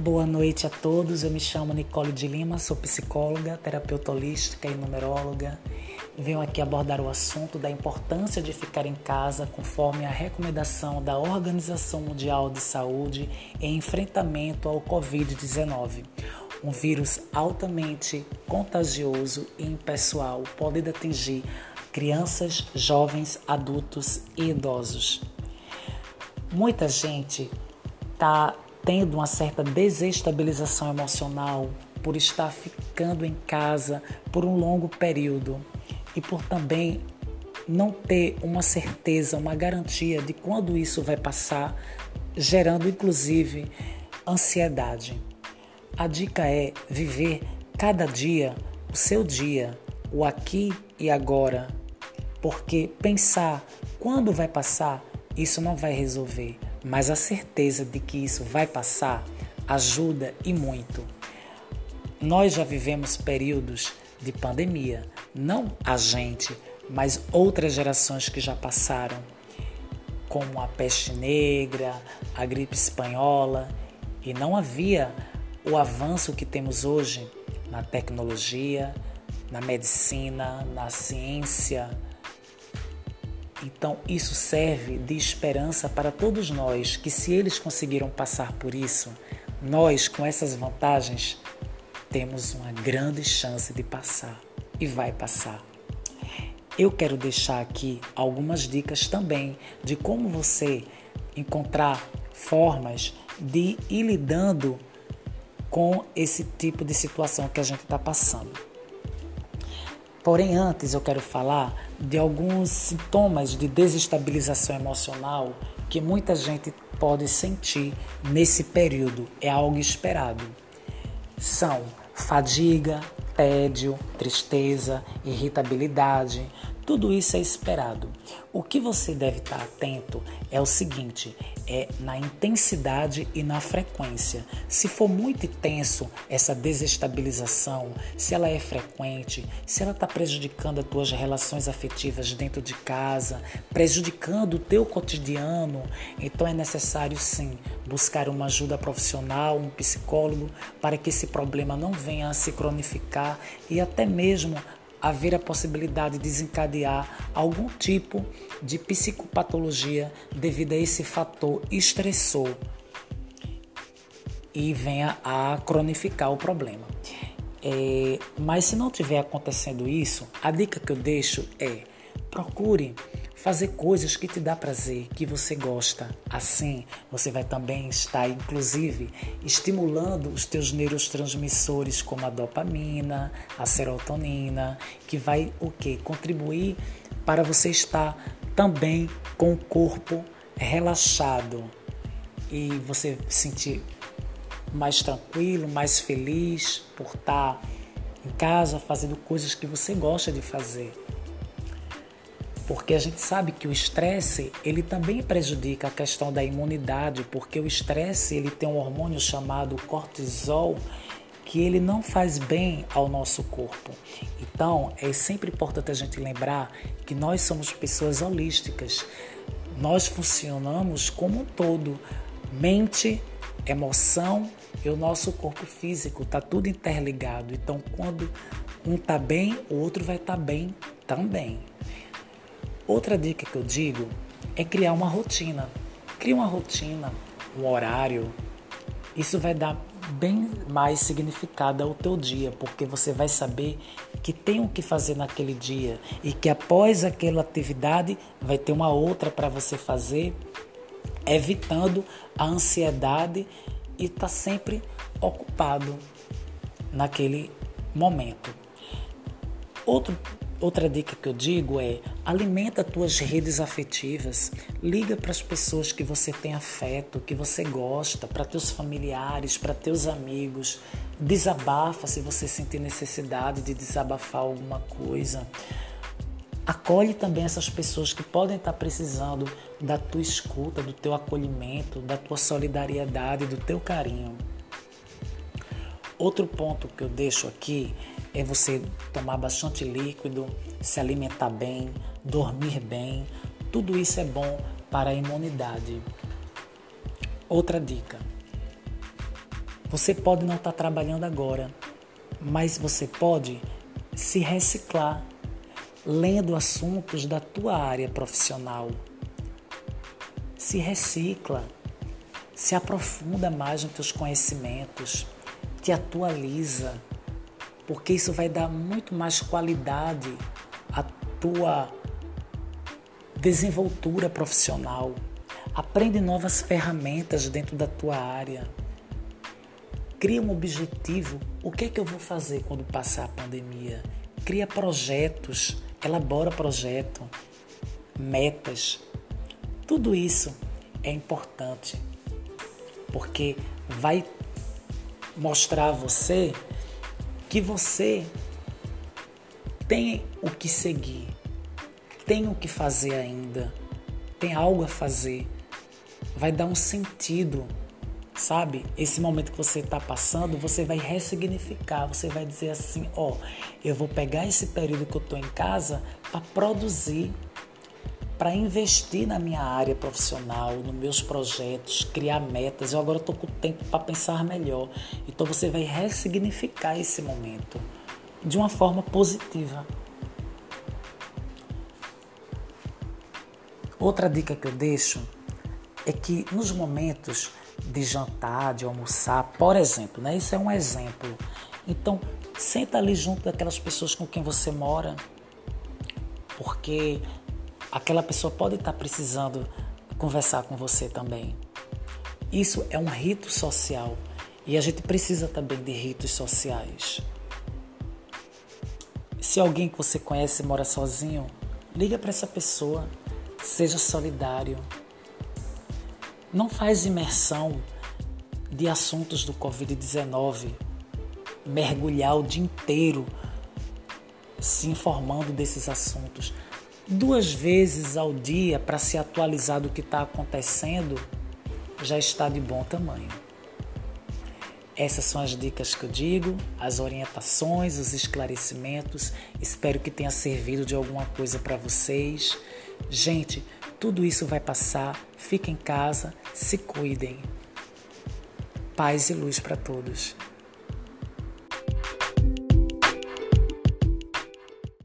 Boa noite a todos. Eu me chamo Nicole de Lima, sou psicóloga, terapeuta holística e numeróloga. Venho aqui abordar o assunto da importância de ficar em casa conforme a recomendação da Organização Mundial de Saúde em enfrentamento ao Covid-19. Um vírus altamente contagioso e impessoal, podendo atingir crianças, jovens, adultos e idosos. Muita gente está tendo uma certa desestabilização emocional por estar ficando em casa por um longo período e por também não ter uma certeza, uma garantia de quando isso vai passar, gerando inclusive ansiedade. A dica é viver cada dia o seu dia, o aqui e agora, porque pensar quando vai passar, isso não vai resolver mas a certeza de que isso vai passar ajuda e muito. Nós já vivemos períodos de pandemia, não a gente, mas outras gerações que já passaram, como a peste negra, a gripe espanhola, e não havia o avanço que temos hoje na tecnologia, na medicina, na ciência então, isso serve de esperança para todos nós que, se eles conseguiram passar por isso, nós, com essas vantagens, temos uma grande chance de passar e vai passar. Eu quero deixar aqui algumas dicas também de como você encontrar formas de ir lidando com esse tipo de situação que a gente está passando. Porém, antes eu quero falar de alguns sintomas de desestabilização emocional que muita gente pode sentir nesse período. É algo esperado. São fadiga, tédio, tristeza, irritabilidade. Tudo isso é esperado. O que você deve estar atento é o seguinte: é na intensidade e na frequência. Se for muito intenso essa desestabilização, se ela é frequente, se ela está prejudicando as tuas relações afetivas dentro de casa, prejudicando o teu cotidiano, então é necessário sim buscar uma ajuda profissional, um psicólogo, para que esse problema não venha a se cronificar e até mesmo haver a possibilidade de desencadear algum tipo de psicopatologia devido a esse fator estressor e venha a cronificar o problema. É, mas se não estiver acontecendo isso, a dica que eu deixo é procure fazer coisas que te dá prazer, que você gosta. Assim, você vai também estar, inclusive, estimulando os teus neurotransmissores como a dopamina, a serotonina, que vai o que contribuir para você estar também com o corpo relaxado e você sentir mais tranquilo, mais feliz por estar em casa fazendo coisas que você gosta de fazer porque a gente sabe que o estresse ele também prejudica a questão da imunidade, porque o estresse ele tem um hormônio chamado cortisol que ele não faz bem ao nosso corpo. Então é sempre importante a gente lembrar que nós somos pessoas holísticas, nós funcionamos como um todo, mente, emoção e o nosso corpo físico, está tudo interligado. Então quando um está bem, o outro vai estar tá bem também. Outra dica que eu digo é criar uma rotina. Cria uma rotina, um horário. Isso vai dar bem mais significado ao teu dia, porque você vai saber que tem o que fazer naquele dia e que após aquela atividade vai ter uma outra para você fazer, evitando a ansiedade e tá sempre ocupado naquele momento. Outro Outra dica que eu digo é alimenta tuas redes afetivas, liga para as pessoas que você tem afeto, que você gosta, para teus familiares, para teus amigos, desabafa se você sentir necessidade de desabafar alguma coisa. Acolhe também essas pessoas que podem estar precisando da tua escuta, do teu acolhimento, da tua solidariedade, do teu carinho. Outro ponto que eu deixo aqui é você tomar bastante líquido, se alimentar bem, dormir bem. Tudo isso é bom para a imunidade. Outra dica: Você pode não estar tá trabalhando agora, mas você pode se reciclar lendo assuntos da tua área profissional. Se recicla, se aprofunda mais nos teus conhecimentos, te atualiza, porque isso vai dar muito mais qualidade à tua desenvoltura profissional. Aprende novas ferramentas dentro da tua área. Cria um objetivo. O que é que eu vou fazer quando passar a pandemia? Cria projetos, elabora projeto, metas. Tudo isso é importante porque vai mostrar a você que você tem o que seguir, tem o que fazer ainda, tem algo a fazer. Vai dar um sentido, sabe? Esse momento que você está passando, você vai ressignificar, você vai dizer assim: ó, oh, eu vou pegar esse período que eu estou em casa para produzir para investir na minha área profissional, nos meus projetos, criar metas. Eu agora estou com tempo para pensar melhor. Então você vai ressignificar esse momento de uma forma positiva. Outra dica que eu deixo é que nos momentos de jantar, de almoçar, por exemplo, né? Isso é um exemplo. Então, senta ali junto daquelas pessoas com quem você mora, porque aquela pessoa pode estar precisando conversar com você também. Isso é um rito social e a gente precisa também de ritos sociais. Se alguém que você conhece mora sozinho, liga para essa pessoa, seja solidário. Não faz imersão de assuntos do Covid-19, mergulhar o dia inteiro se informando desses assuntos duas vezes ao dia para se atualizar do que está acontecendo já está de bom tamanho. Essas são as dicas que eu digo, as orientações, os esclarecimentos. Espero que tenha servido de alguma coisa para vocês. Gente, tudo isso vai passar. Fiquem em casa, se cuidem. Paz e luz para todos.